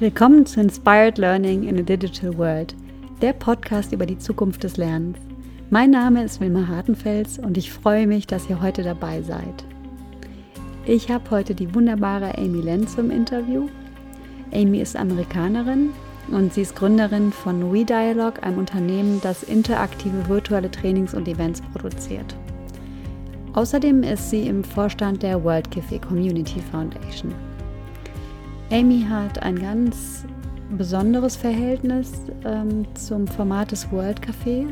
Willkommen zu Inspired Learning in a Digital World, der Podcast über die Zukunft des Lernens. Mein Name ist Wilma Hartenfels und ich freue mich, dass ihr heute dabei seid. Ich habe heute die wunderbare Amy Lenz im Interview. Amy ist Amerikanerin und sie ist Gründerin von WeDialog, einem Unternehmen, das interaktive virtuelle Trainings und Events produziert. Außerdem ist sie im Vorstand der World Café Community Foundation. Amy hat ein ganz besonderes Verhältnis ähm, zum Format des World Café.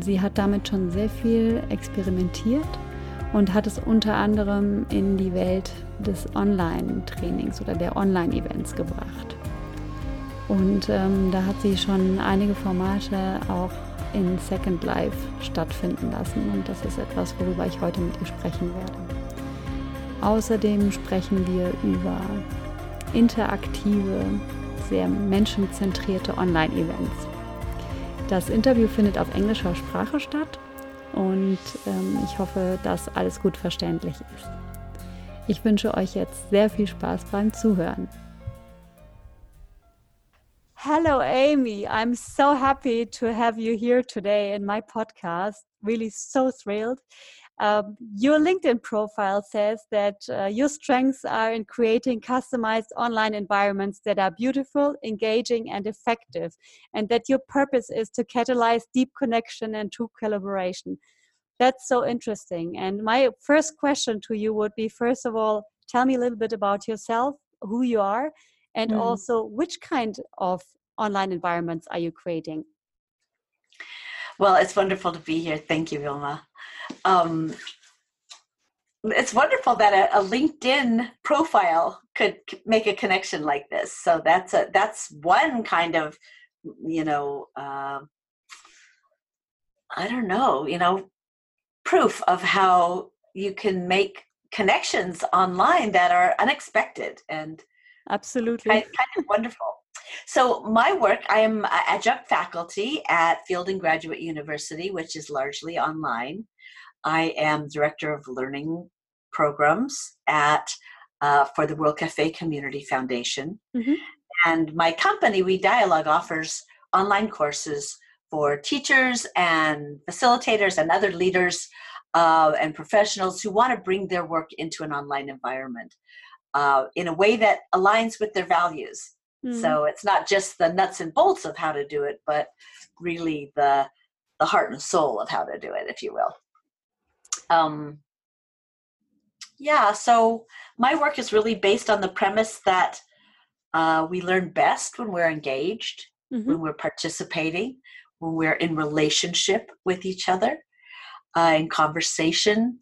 Sie hat damit schon sehr viel experimentiert und hat es unter anderem in die Welt des Online-Trainings oder der Online-Events gebracht. Und ähm, da hat sie schon einige Formate auch in Second Life stattfinden lassen. Und das ist etwas, worüber ich heute mit ihr sprechen werde. Außerdem sprechen wir über interaktive, sehr menschenzentrierte Online-Events. Das Interview findet auf englischer Sprache statt und ähm, ich hoffe, dass alles gut verständlich ist. Ich wünsche euch jetzt sehr viel Spaß beim Zuhören. Hello, Amy. I'm so happy to have you here today in my podcast. Really, so thrilled. Um, your LinkedIn profile says that uh, your strengths are in creating customized online environments that are beautiful, engaging, and effective, and that your purpose is to catalyze deep connection and true collaboration. That's so interesting. And my first question to you would be first of all, tell me a little bit about yourself, who you are, and mm. also which kind of online environments are you creating? Well, it's wonderful to be here. Thank you, Vilma. Um, it's wonderful that a, a, LinkedIn profile could make a connection like this. So that's a that's one kind of, you know, uh, I don't know, you know, proof of how you can make connections online that are unexpected and absolutely kind, kind of wonderful. So my work, I am adjunct faculty at Fielding Graduate University, which is largely online. I am director of learning programs at uh, for the World Cafe Community Foundation, mm-hmm. and my company, We Dialogue, offers online courses for teachers and facilitators and other leaders uh, and professionals who want to bring their work into an online environment uh, in a way that aligns with their values. Mm. So it's not just the nuts and bolts of how to do it, but really the the heart and soul of how to do it, if you will. Um, yeah, so my work is really based on the premise that uh, we learn best when we're engaged, mm-hmm. when we're participating, when we're in relationship with each other, uh, in conversation,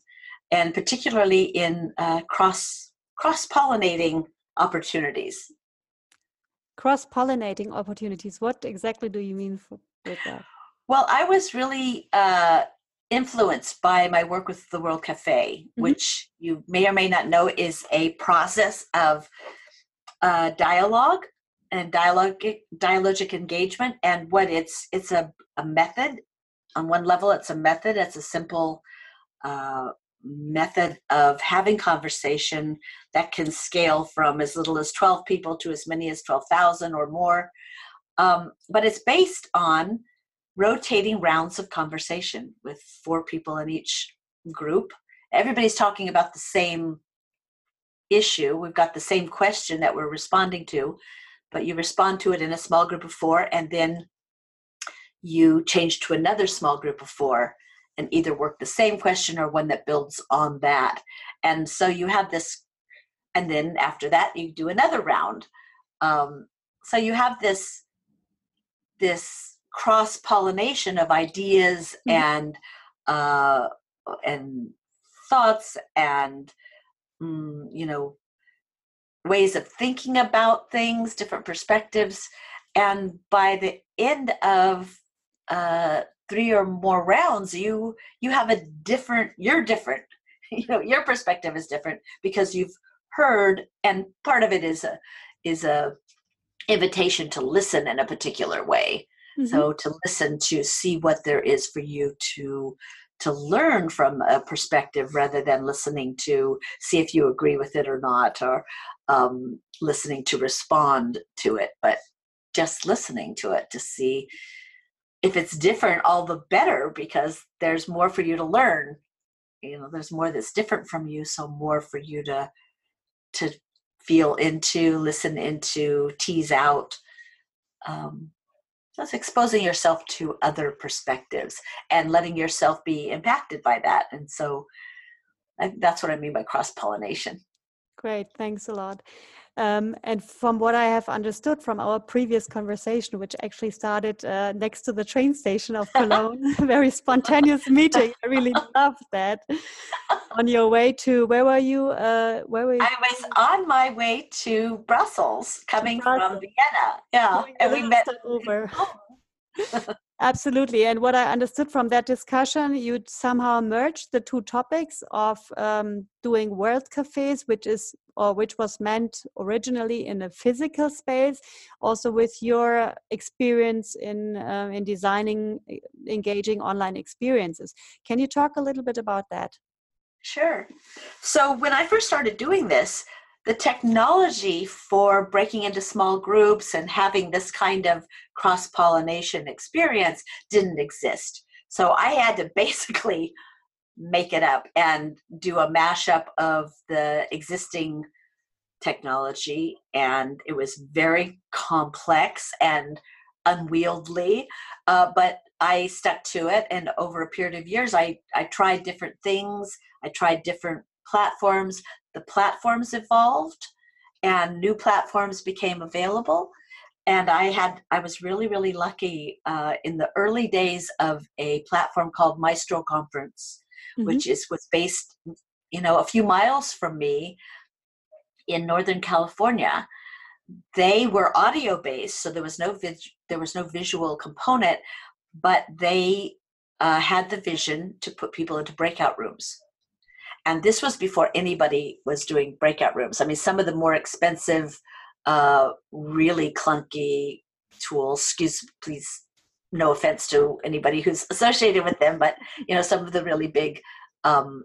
and particularly in uh, cross cross pollinating opportunities cross pollinating opportunities. What exactly do you mean for, with that? Well, I was really uh, influenced by my work with the World Cafe, mm-hmm. which you may or may not know is a process of uh, dialogue and dialogue dialogic engagement and what it's it's a, a method on one level it's a method it's a simple uh, method of having conversation that can scale from as little as 12 people to as many as 12,000 or more. Um, but it's based on rotating rounds of conversation with four people in each group. Everybody's talking about the same issue. We've got the same question that we're responding to, but you respond to it in a small group of four and then you change to another small group of four and either work the same question or one that builds on that. And so you have this, and then after that you do another round. Um, so you have this this cross pollination of ideas mm-hmm. and uh, and thoughts and mm, you know ways of thinking about things, different perspectives, and by the end of uh, three or more rounds you you have a different you're different you know your perspective is different because you've heard and part of it is a is a invitation to listen in a particular way mm-hmm. so to listen to see what there is for you to to learn from a perspective rather than listening to see if you agree with it or not or um, listening to respond to it but just listening to it to see if it's different all the better because there's more for you to learn. You know there's more that's different from you so more for you to to feel into listen into tease out. Um, just exposing yourself to other perspectives and letting yourself be impacted by that and so I, that's what i mean by cross pollination great thanks a lot um, and from what I have understood from our previous conversation, which actually started uh, next to the train station of Cologne, very spontaneous meeting. I really love that. On your way to where were you? Uh, where were you? I was on my way to Brussels, coming Brussels. from Vienna. Yeah, and we met over. Absolutely. And what I understood from that discussion, you somehow merged the two topics of um, doing world cafes, which is or which was meant originally in a physical space, also with your experience in uh, in designing engaging online experiences. Can you talk a little bit about that? Sure. So when I first started doing this, the technology for breaking into small groups and having this kind of cross pollination experience didn't exist. So I had to basically make it up and do a mashup of the existing technology. And it was very complex and unwieldy, uh, but I stuck to it. And over a period of years, I, I tried different things, I tried different platforms the platforms evolved and new platforms became available. And i had i was really really lucky uh, in the early days of a platform called maestro conference mm-hmm. which is was based you know a few miles from me in northern california. They were audio based so there was no vid- there was no visual component but they uh, had the vision to put people into breakout rooms and this was before anybody was doing breakout rooms. I mean, some of the more expensive, uh, really clunky tools, excuse, please, no offense to anybody who's associated with them, but, you know, some of the really big um,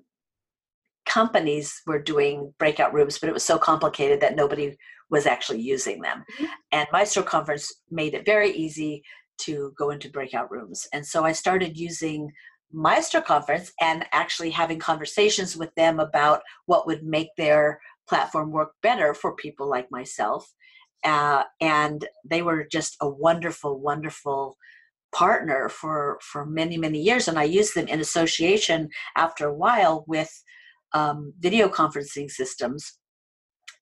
companies were doing breakout rooms, but it was so complicated that nobody was actually using them. Mm-hmm. And Maestro Conference made it very easy to go into breakout rooms. And so I started using Maestro conference and actually having conversations with them about what would make their platform work better for people like myself. Uh, and they were just a wonderful, wonderful partner for for many many years and i used them in association after a while with um, video conferencing systems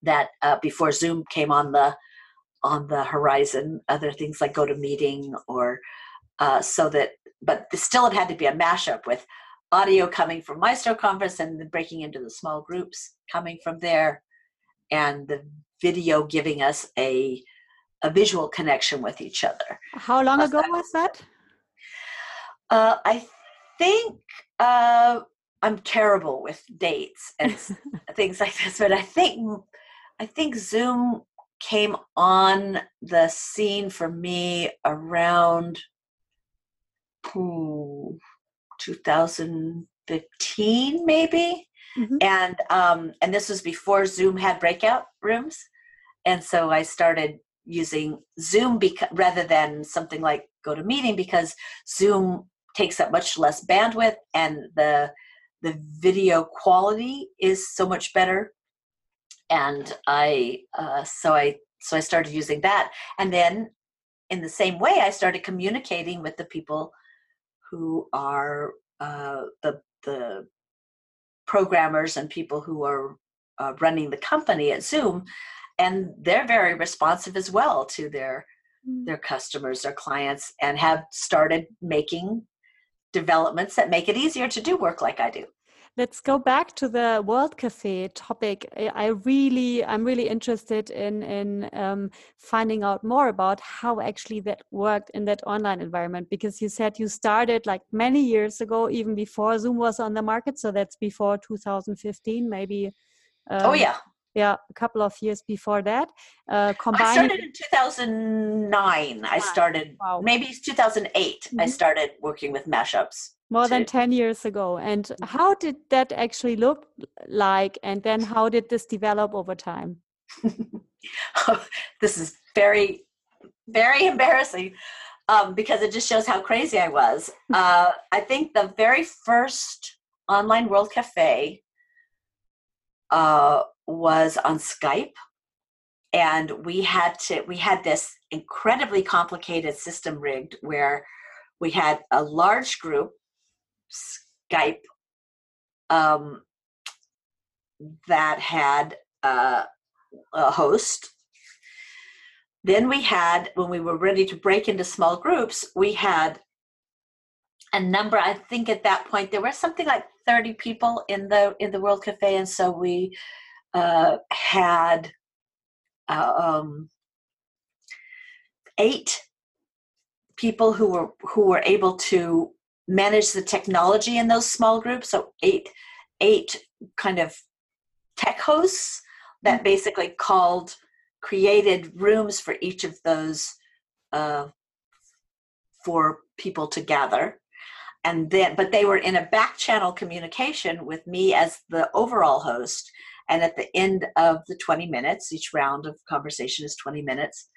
that uh, before zoom came on the on the horizon other things like GoToMeeting or uh, so that but still it had to be a mashup with audio coming from Maestro Conference and then breaking into the small groups coming from there, and the video giving us a a visual connection with each other. How long ago was that? Uh, I think uh, I'm terrible with dates and things like this, but I think I think Zoom came on the scene for me around 2015 maybe? Mm-hmm. and um, and this was before zoom had breakout rooms. And so i started using zoom beca- rather than something like GoToMeeting because zoom takes up much less bandwidth and the the video quality is so much better. And i uh, so i so i started using that. And then in the same way i started communicating with the people who are uh, the the programmers and people who are uh, running the company at Zoom, and they're very responsive as well to their mm. their customers, their clients, and have started making developments that make it easier to do work like I do let's go back to the World Cafe topic. I really, I'm really interested in in um, finding out more about how actually that worked in that online environment. Because you said you started like many years ago, even before Zoom was on the market. So that's before 2015, maybe. Um, oh yeah. Yeah, a couple of years before that. Uh, combining... I started in 2009. I started, wow. maybe 2008. Mm -hmm. I mm-hmm. started working with mashups. More than 10 years ago. And how did that actually look like? And then how did this develop over time? This is very, very embarrassing um, because it just shows how crazy I was. Uh, I think the very first online World Cafe uh, was on Skype, and we had to we had this incredibly complicated system rigged where we had a large group Skype um, that had uh, a host. Then we had, when we were ready to break into small groups, we had a number. I think at that point there were something like thirty people in the in the World Cafe, and so we uh, had uh, um, eight people who were who were able to manage the technology in those small groups. So eight eight kind of tech hosts that basically called created rooms for each of those uh, for people to gather. And then but they were in a back channel communication with me as the overall host. And at the end of the 20 minutes each round of conversation is 20 minutes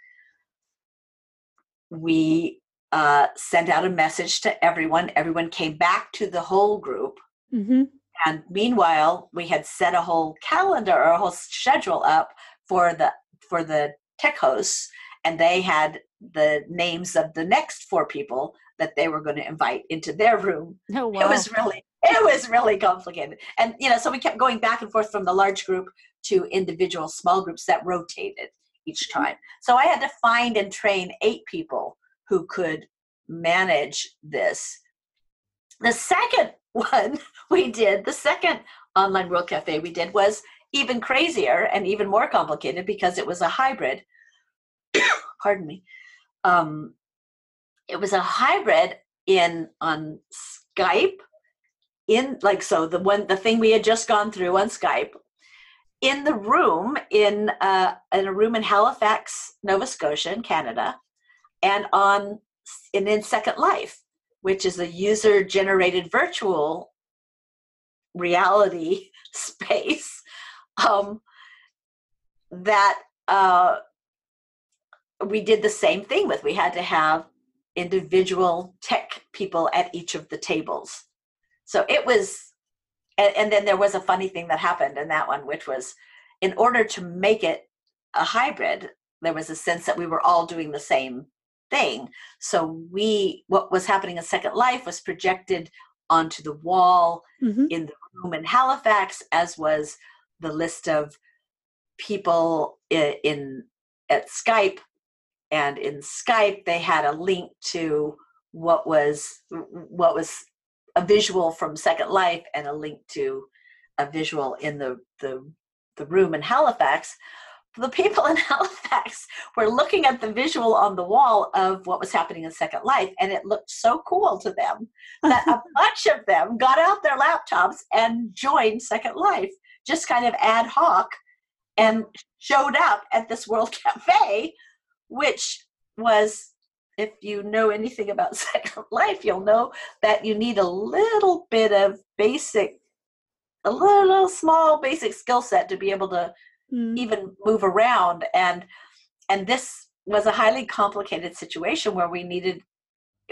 we uh, sent out a message to everyone. Everyone came back to the whole group. Mm-hmm. and meanwhile we had set a whole calendar or a whole schedule up for the for the tech hosts. And they had the names of the next four people that they were going to invite into their room. Oh, wow. it was really it was really complicated. And you know so we kept going back and forth from the large group to individual small groups that rotated each time. So i had to find and train eight people who could manage this. The second one we did the second online world cafe we did was even crazier and even more complicated because it was a hybrid. Pardon me. Um, it was a hybrid in on skype in like so the one the thing we had just gone through on skype in the room in uh, in a room in halifax nova scotia in canada and on and in second life which is a user generated virtual reality space um, that uh, we did the same thing with. We had to have individual tech people at each of the tables. So it was, and, and then there was a funny thing that happened in that one, which was in order to make it a hybrid, there was a sense that we were all doing the same thing. So we, what was happening in Second Life was projected onto the wall mm-hmm. in the room in Halifax, as was the list of people in, in at Skype. And in Skype, they had a link to what was what was a visual from Second Life and a link to a visual in the the, the room in Halifax. The people in Halifax were looking at the visual on the wall of what was happening in Second Life, and it looked so cool to them that a bunch of them got out their laptops and joined Second Life, just kind of ad hoc, and showed up at this World Cafe, which was, if you know anything about Second Life, you'll know that you need a little bit of basic, a little small basic skill set to be able to Mm. even move around and and this was a highly complicated situation where we needed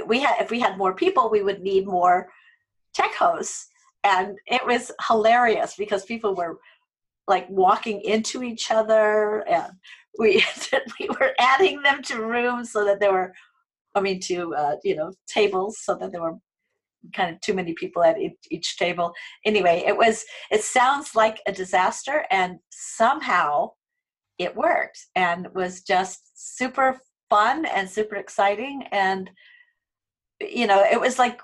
we had if we had more people we would need more tech hosts and it was hilarious because people were like walking into each other and we we were adding them to rooms so that there were i mean to uh, you know tables so that there were kind of too many people at each, table. Anyway it was it sounds like a disaster and somehow it worked and was just super fun and super exciting and you know it was like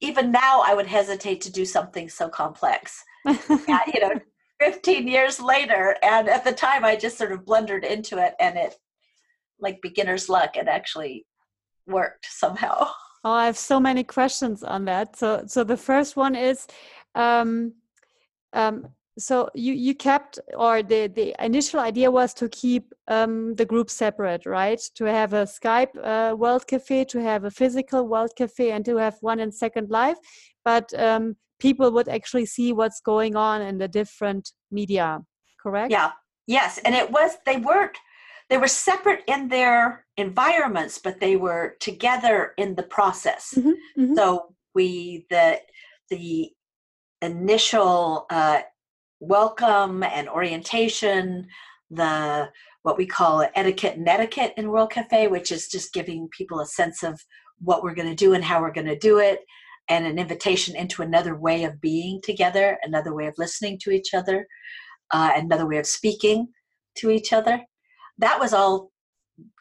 even now i would hesitate to do something so complex. Yeah, you know 15 years later and at the time i just sort of blundered into it and it like beginner's luck it actually worked somehow Oh, I have so many questions on that. So, so the first one is, um, um, so you you kept or the the initial idea was to keep um, the group separate right? To have a skype uh, world cafe to have a physical world cafe and to have one in second life. But um, people would actually see what's going on in the different media correct? Yeah. Yes and it was they weren't they were separate in their environments but they were together in the process mm-hmm, mm-hmm. so we the the initial uh, welcome and orientation, the what we call etiquette and etiquette in World Cafe, which is just giving people a sense of what we're going to do and how we're going to do it, and an invitation into another way of being together, another way of listening to each other, uh, another way of speaking to each other. That was all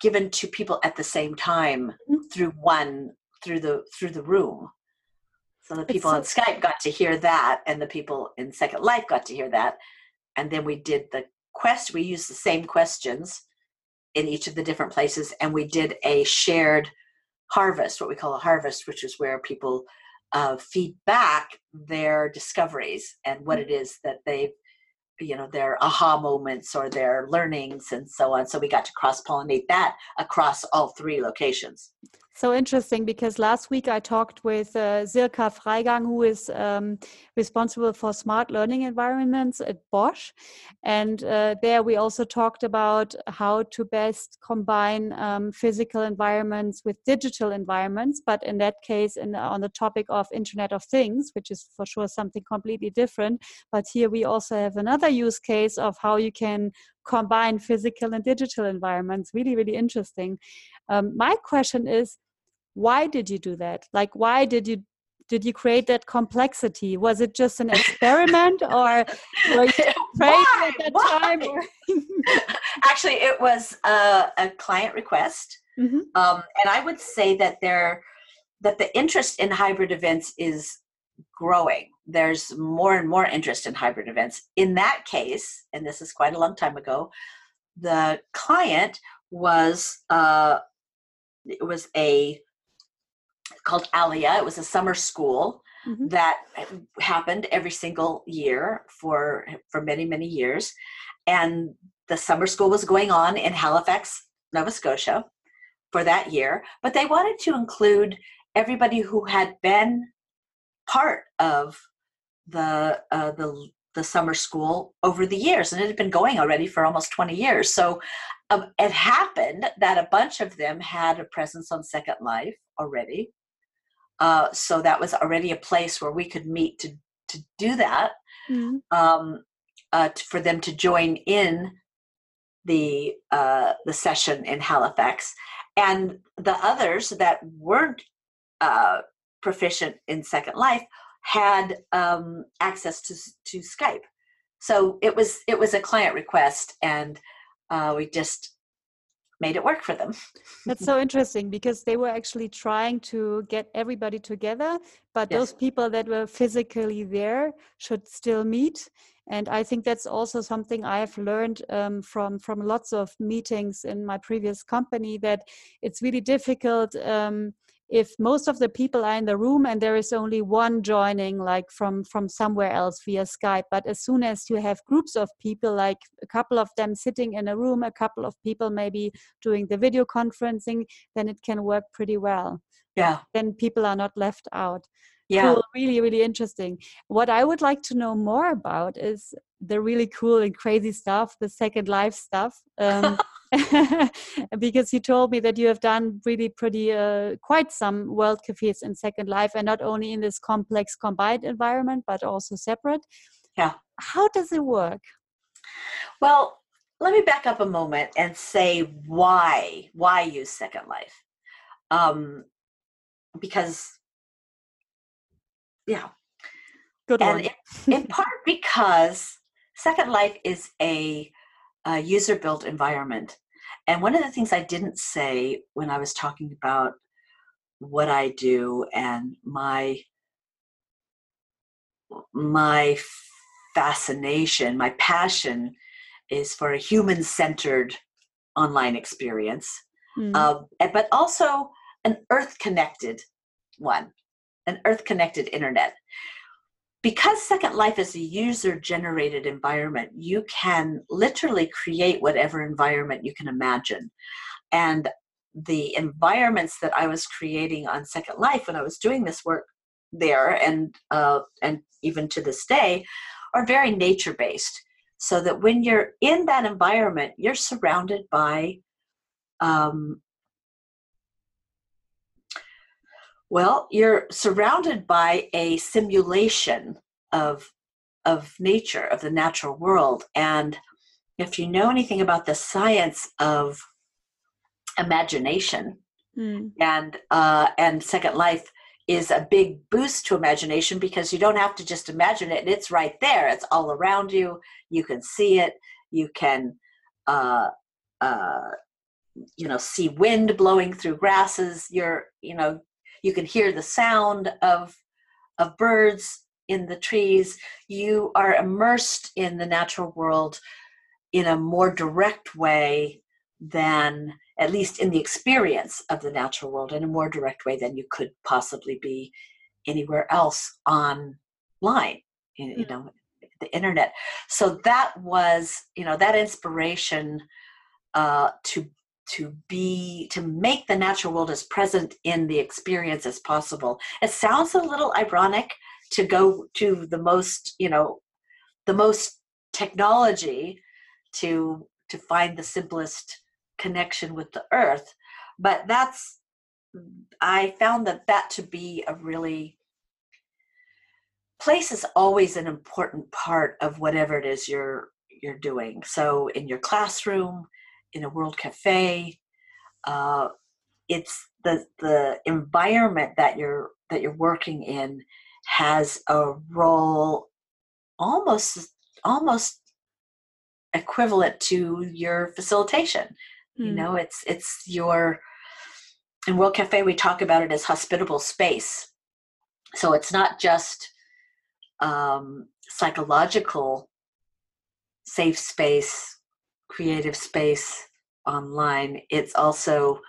given to people at the same time mm-hmm. through one through the through the room so the people so- on Skype got to hear that, and the people in Second Life got to hear that. And then we did the quest. We used the same questions in each of the different places, and we did a shared harvest, what we call a harvest, which is where people uh, feed back their discoveries and what it is that they've you know their aha moments or their learnings and so on. So we got to cross pollinate that across all three locations so interesting because last week I talked with uh, Silke Freigang, who is um, responsible for smart learning environments at Bosch. And uh, there we also talked about how to best combine um, physical environments with digital environments. But in that case, in, on the topic of Internet of Things, which is for sure something completely different. But here we also have another use case of how you can combine physical and digital environments. Really, really interesting. Um, my question is, why did you do that like why did you did you create that complexity was it just an experiment or were you why? at that why? time actually it was a, a client request mm-hmm. um, and i would say that there that the interest in hybrid events is growing there's more and more interest in hybrid events in that case and this is quite a long time ago the client was uh, it was a called Alia. It was a summer school mm-hmm. that happened every single year for for many many years, and the summer school was going on in Halifax, Nova Scotia, for that year. But they wanted to include everybody who had been part of the uh, the the summer school over the years, and it had been going already for almost 20 years. So um, it happened that a bunch of them had a presence on Second Life already. Uh, so that was already a place where we could meet to to do that. Mm-hmm. Um, uh, to, for them to join in the uh, the session in Halifax, and the others that weren't uh, proficient in Second Life had um, access to to Skype. So it was it was a client request, and uh, we just made it work for them. That's so interesting because they were actually trying to get everybody together, but yes. those people that were physically there should still meet. And I think that's also something I have learned um, from from lots of meetings in my previous company that it's really difficult. Um, if most of the people are in the room and there is only one joining like from from somewhere else via skype but as soon as you have groups of people like a couple of them sitting in a room a couple of people maybe doing the video conferencing then it can work pretty well. Yeah. Then people are not left out. Yeah. Cool, really really interesting. What i would like to know more about is the really cool and crazy stuff the second life stuff. Um, because you told me that you have done really pretty uh, quite some world cafes in second life and not only in this complex combined environment but also separate. Yeah. How does it work? Well let me back up a moment and say why why use second life. Um because yeah. Good and in, in part because second life is a, a user built environment and one of the things I didn't say when I was talking about what I do and my my fascination, my passion is for a human centered online experience, mm. uh, but also an earth connected one, an earth connected internet. Because Second Life is a user generated environment, you can literally create whatever environment you can imagine. And the environments that I was creating on Second Life when I was doing this work there and uh, and even to this day are very nature based so that when you're in that environment you're surrounded by um, well you're surrounded by a simulation of of nature of the natural world. And if you know anything about the science of imagination mm. and uh, and second life is a big boost to imagination because you don't have to just imagine it it's right there. It's all around you. You can see it. You can uh, uh, you know see wind blowing through grasses. You're you know you can hear the sound of of birds in the trees you are immersed in the natural world in a more direct way than at least in the experience of the natural world in a more direct way than you could possibly be anywhere else online you, you hmm. know the internet so that was you know that inspiration uh, to to be to make the natural world as present in the experience as possible. It sounds a little ironic to go to the most you know the most technology to to find the simplest connection with the earth but that's i found that that to be a really place is always an important part of whatever it is you're you're doing. So in your classroom in a world cafe uh, it's the the environment that you're that you're working in has a role almost almost equivalent to your facilitation Mm. You hmm. know, it's it's your in World Cafe we talk about it as hospitable space. So it's not just um, psychological safe space, creative space online. It's also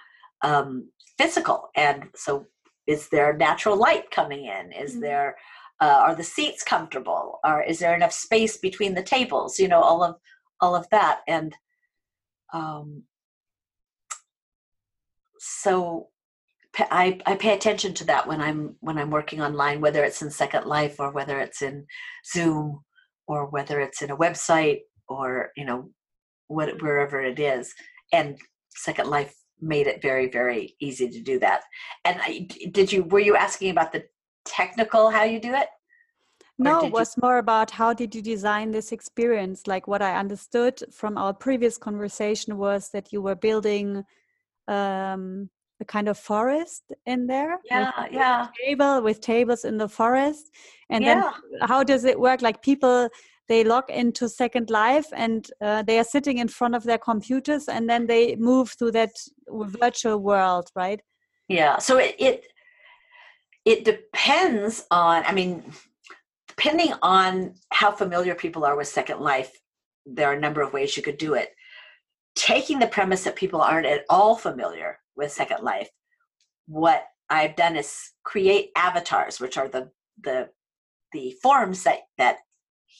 um, physical, and so is there natural light coming in? Is mm-hmm. there uh, are the seats comfortable? Or is there enough space between the tables? You know, all of all of that, and um, so I, I pay attention to that when I'm when I'm working online, whether it's in Second Life or whether it's in Zoom or whether it's in a website or you know what wherever it is. And Second Life made it very very easy to do that. And I, did you were you asking about the technical how you do it? No, it was you... more about how did you design this experience? Like what I understood from our previous conversation was that you were building um, a kind of forest in there. Yeah, with, yeah. table with tables in the forest, and yeah. then how does it work? Like people they log into Second Life and uh, they are sitting in front of their computers, and then they move through that virtual world, right? Yeah. So it it, it depends on. I mean, depending on how familiar people are with Second Life, there are a number of ways you could do it taking the premise that people aren't at all familiar with Second Life, what I've done is create avatars, which are the the the forms that that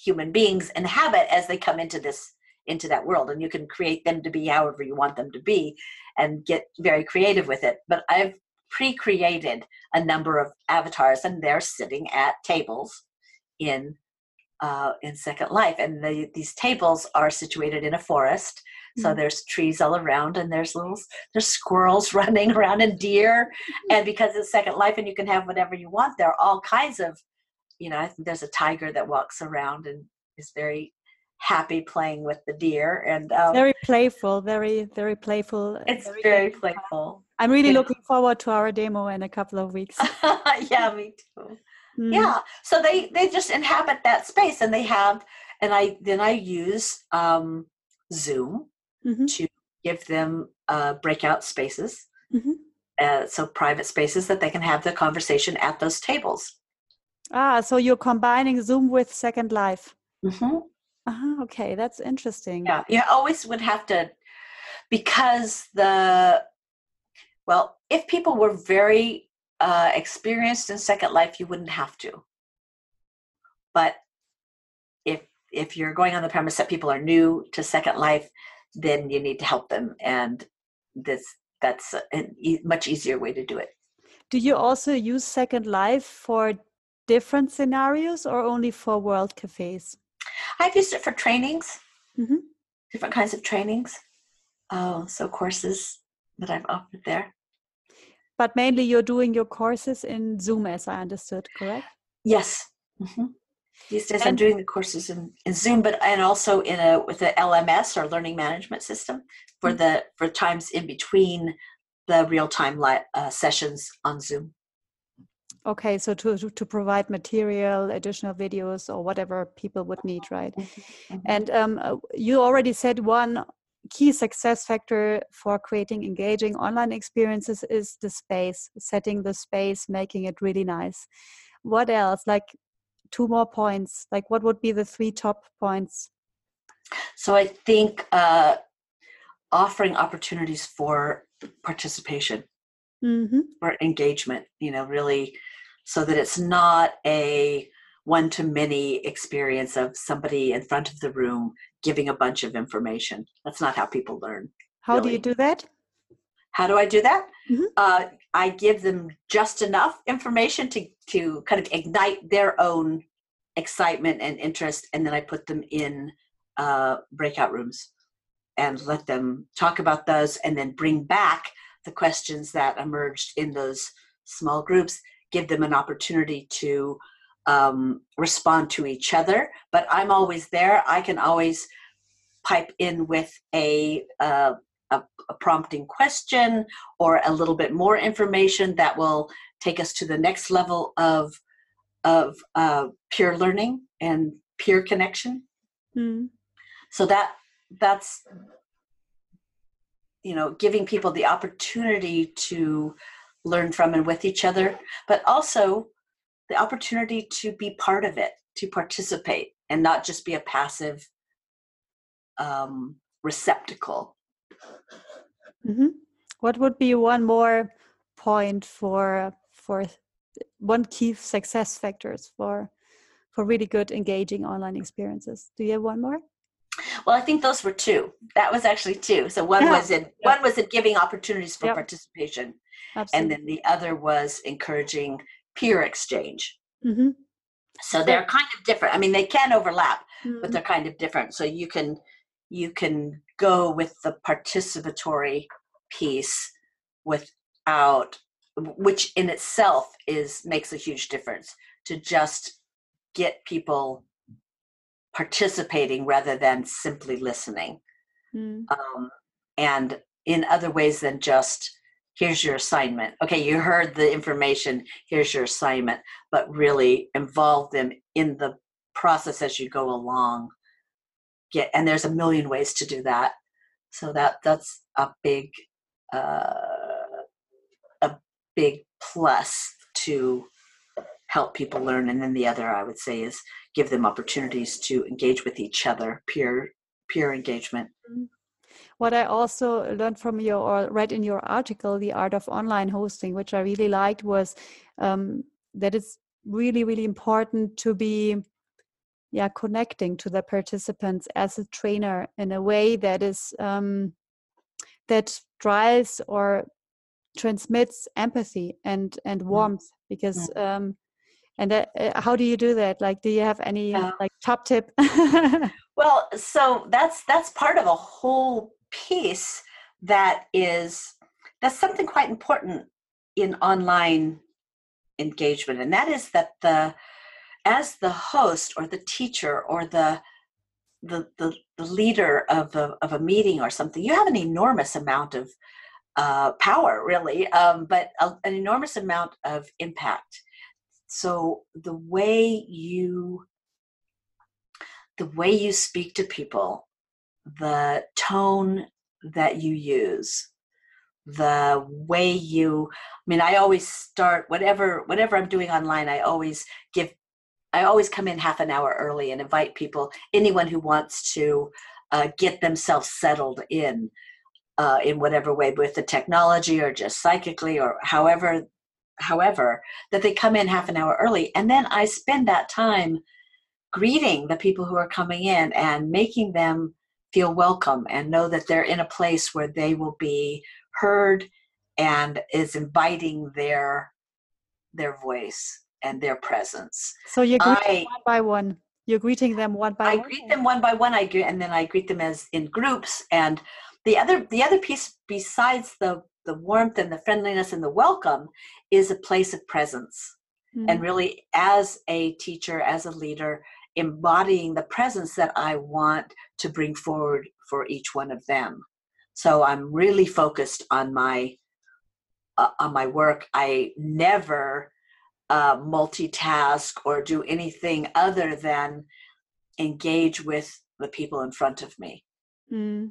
human beings inhabit as they come into this into that world. And you can create them to be however you want them to be and get very creative with it. But i've pre-created a number of avatars and they're sitting at tables in uh, in second life. And the, these tables are situated in a forest. So mm-hmm. there's trees all around, and there's little there's squirrels running around and deer. And because it's Second Life, and you can have whatever you want, there are all kinds of, you know, I think there's a tiger that walks around and is very happy playing with the deer and um, very playful very very playful it's very, very playful i'm really yeah. looking forward to our demo in a couple of weeks yeah me too mm. yeah so they they just inhabit that space and they have and i then i use um zoom mm-hmm. to give them uh, breakout spaces. Mm-hmm. Uh, so private spaces that they can have the conversation at those tables. Ah, so you're combining Zoom with Second Life. Mm-hmm. Uh-huh, okay, that's interesting. Yeah, you always would have to, because the, well, if people were very uh, experienced in Second Life, you wouldn't have to. but if if you're going on the premise that people are new to second life then you need to help them and this that's a much easier way to do it do you also use second life for different scenarios or only for world cafes i've used it for trainings mm-hmm. different kinds of trainings oh so courses that i've offered there but mainly you're doing your courses in zoom as i understood correct yes mm-hmm. These days, and, I'm doing the courses in, in Zoom, but and also in a with the LMS or learning management system for mm-hmm. the for times in between the real time li- uh, sessions on Zoom. Okay, so to, to, to provide material, additional videos, or whatever people would need, right? Mm-hmm. mm-hmm. And um, uh, you already said one key success factor for creating engaging online experiences is the space, setting the space, making it really nice. What else? Like two more points like what would be the three top points so i think uh, offering opportunities for participation mm-hmm. or engagement you know really so that it's not a one to many experience of somebody in front of the room giving a bunch of information that's not how people learn how really. do you do that how do i do that mm-hmm. uh, i give them just enough information to to kind of ignite their own excitement and interest and then i put them in uh, breakout rooms and let them talk about those and then bring back the questions that emerged in those small groups give them an opportunity to um, respond to each other but i'm always there i can always pipe in with a, uh, a, a prompting question or a little bit more information that will take us to the next level of of uh, peer learning and peer connection. Mm. So that that's you know giving people the opportunity to learn from and with each other, but also the opportunity to be part of it, to participate, and not just be a passive um, receptacle. Mm-hmm. What would be one more point for for one key success factors for for really good engaging online experiences do you have one more well i think those were two that was actually two so one yeah. was in one was in giving opportunities for yep. participation Absolutely. and then the other was encouraging peer exchange mm-hmm. so they're kind of different i mean they can overlap mm-hmm. but they're kind of different so you can you can go with the participatory piece without which in itself is makes a huge difference to just get people participating rather than simply listening mm. um, and in other ways than just here's your assignment. Okay you heard the information here's your assignment. But really involve them in the process as you go along. Get and there's a million ways to do that. So that that's a big uh, big plus to help people learn. And then the other i would say is give them opportunities to engage with each other peer peer engagement. Mm-hmm. What i also learned from your or read in your article the art of online hosting which i really liked was um, that it's really really important to be yeah connecting to the participants as a trainer in a way that is um, that drives or transmits empathy and and warmth. Because um and that, uh, how do you do that? Like do you have any uh, like top tip? Well so that's that's part of a whole piece that is that's something quite important in online engagement and that is that the as the host or the teacher or the the the, the leader of a, of a meeting or something you have an enormous amount of uh, power, really, um, but a, an enormous amount of impact. So the way you the way you speak to people, the tone that you use, the way you I mean I always start whatever whatever I'm doing online, I always give I always come in half an hour early and invite people, anyone who wants to uh, get themselves settled in uh, in whatever way with the technology or just psychically or however however that they come in half an hour early. And then i spend that time greeting the people who are coming in and making them feel welcome and know that they're in a place where they will be heard and is inviting their their voice and their presence. So you're greeting I, one by one. You're greeting them one by I one. I greet them one by one. I greet, and then I greet them as in groups. And the other the other piece besides the the warmth and the friendliness and the welcome is a place of presence. Mm-hmm. And really, as a teacher, as a leader, embodying the presence that I want to bring forward for each one of them. So I'm really focused on my uh, on my work. I never uh, multitask or do anything other than engage with the people in front of me. Mm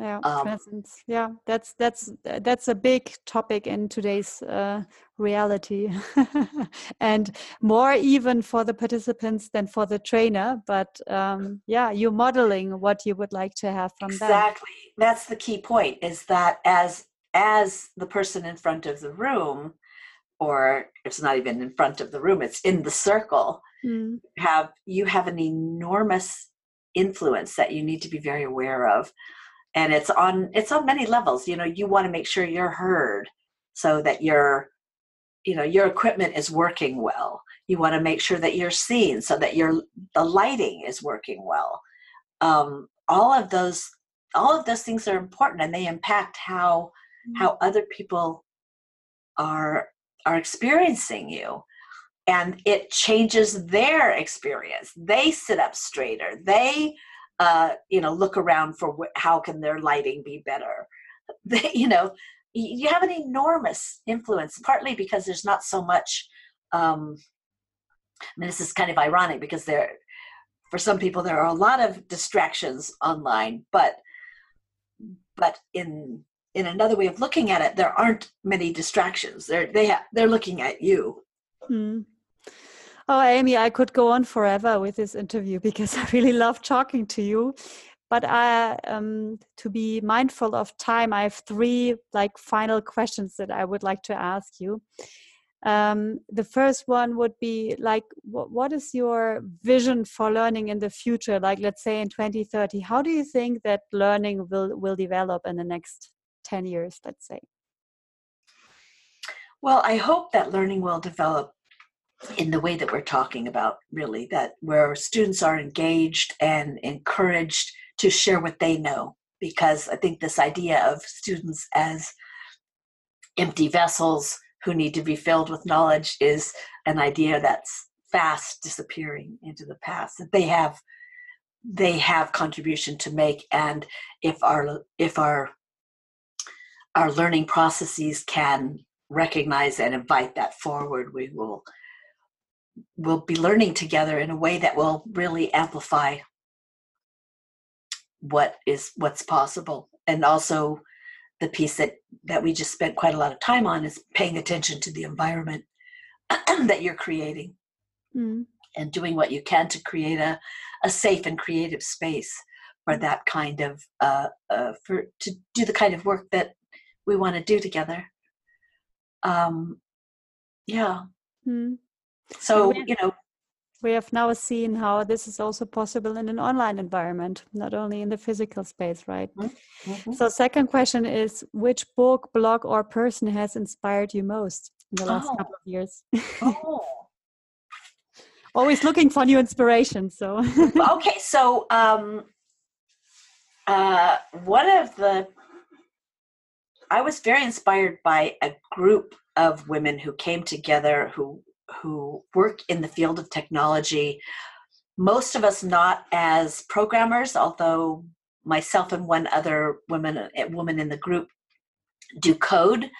yeah um, presence yeah that's that's that's a big topic in today's uh, reality and more even for the participants than for the trainer but um, yeah you're modeling what you would like to have from exactly. them exactly that's the key point is that as as the person in front of the room or it's not even in front of the room it's in the circle mm. have you have an enormous influence that you need to be very aware of and it's on it's on many levels you know you want to make sure you're heard so that your you know your equipment is working well. You want to make sure that you're seen so that your the lighting is working well. Um, all of those all of those things are important and they impact how mm-hmm. how other people are are experiencing you. And it changes their experience. They sit up straighter. They uh, you know look around for wh- how can their lighting be better? You know you have an enormous influence partly because there's not so much um, i mean this is kind of ironic because there for some people there are a lot of distractions online but but in in another way of looking at it there aren't many distractions. They're they ha- they're looking at you. Hmm. Oh, Amy, I could go on forever with this interview because I really love talking to you. But I, um, to be mindful of time, I have three like final questions that I would like to ask you. Um, the first one would be like, what, is your vision for learning in the future? Like, let's say in 2030, how do you think that learning will will develop in the next 10 years? Let's say. Well, I hope that learning will develop in the way that we're talking about, really, that where students are engaged and encouraged to share what they know. Because I think this idea of students as empty vessels who need to be filled with knowledge is an idea that's fast disappearing into the past. That they have they have contribution to make and if our if our our learning processes can recognize and invite that forward we will we'll be learning together in a way that will really amplify what is what's possible and also the piece that that we just spent quite a lot of time on is paying attention to the environment that you're creating mm. and doing what you can to create a, a safe and creative space for that kind of uh, uh, for to do the kind of work that we want to do together um yeah mm. So, you know, we have now seen how this is also possible in an online environment, not only in the physical space, right? Mm-hmm. mm-hmm. So, second question is which book, blog, or person has inspired you most in the last oh. couple of years? oh. Always looking for new inspiration. So, okay. So, um, uh, one of the, I was very inspired by a group of women who came together who who work in the field of technology. Most of us not as programmers, although myself and one other woman eh, woman in the group do code,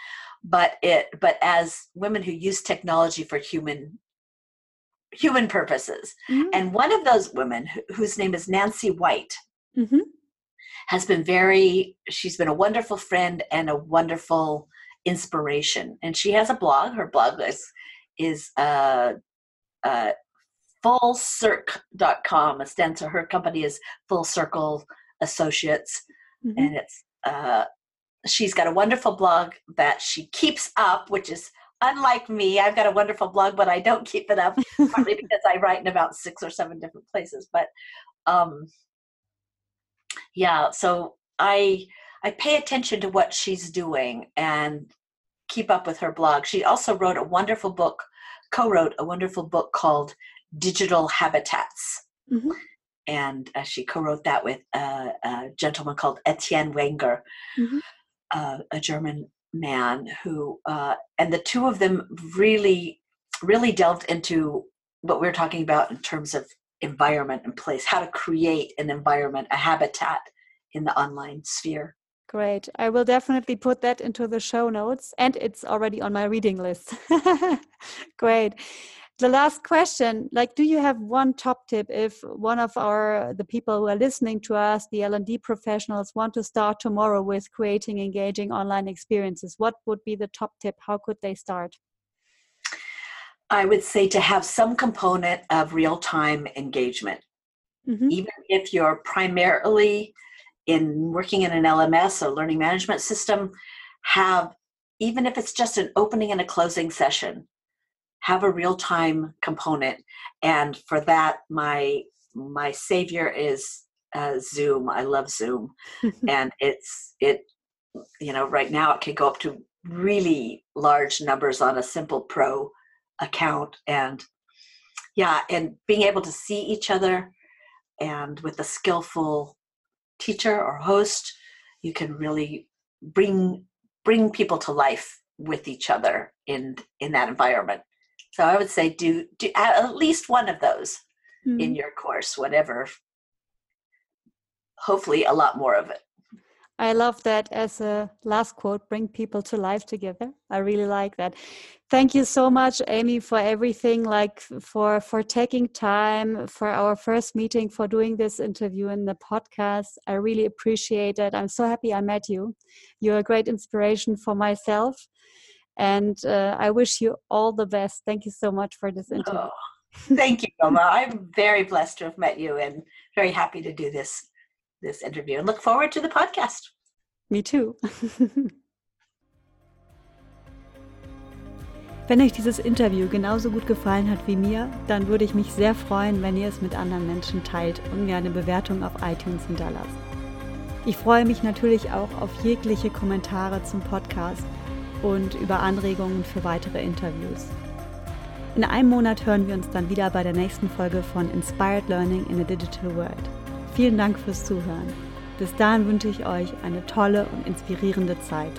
but it but as women who use technology for human human purposes. Mm-hmm. And one of those women, whose name is Nancy White, mm-hmm. has been very. She's been a wonderful friend and a wonderful inspiration. And she has a blog. Her blog is is uh, uh, fullcirc.com. It stands for her company is Full Circle Associates, mm-hmm. and it's uh, she's got a wonderful blog that she keeps up, which is unlike me, I've got a wonderful blog, but I don't keep it up partly because I write in about six or seven different places. But um, yeah, so I I pay attention to what she's doing and keep up with her blog. She also wrote a wonderful book, co-wrote a wonderful book called Digital Habitats. Mm-hmm. And uh, she co-wrote that with a, a, gentleman called Etienne Wenger, mm-hmm. uh, a German man who, uh, and the two of them really, really delved into what we're talking about in terms of environment and place, how to create an environment, a habitat in the online sphere. Great. I will definitely put that into the show notes and it's already on my reading list. Great. The last question, like do you have one top tip if one of our the people who are listening to us, the L&D professionals want to start tomorrow with creating engaging online experiences, what would be the top tip? How could they start? I would say to have some component of real-time engagement. Mm-hmm. Even if you're primarily in working in an LMS or learning management system, have even if it's just an opening and a closing session, have a real time component. And for that, my my savior is uh, Zoom. I love Zoom, and it's it. You know, right now it can go up to really large numbers on a simple pro account, and yeah, and being able to see each other, and with a skillful teacher or host, you can really bring bring people to life with each other in in that environment. So I would say do do at least one of those mm-hmm. in your course, whatever. Hopefully, a lot more of it. I love that as a last quote bring people to life together. I really like that. Thank you so much Amy for everything like for for taking time for our first meeting for doing this interview in the podcast. I really appreciate it. I'm so happy I met you. You're a great inspiration for myself and uh, I wish you all the best. Thank you so much for this interview. Oh, thank you, Mama. I'm very blessed to have met you and very happy to do this this interview and look forward to the podcast. Me too. Wenn euch dieses Interview genauso gut gefallen hat wie mir, dann würde ich mich sehr freuen, wenn ihr es mit anderen Menschen teilt und mir eine Bewertung auf iTunes hinterlasst. Ich freue mich natürlich auch auf jegliche Kommentare zum Podcast und über Anregungen für weitere Interviews. In einem Monat hören wir uns dann wieder bei der nächsten Folge von Inspired Learning in a Digital World. Vielen Dank fürs Zuhören. Bis dahin wünsche ich euch eine tolle und inspirierende Zeit.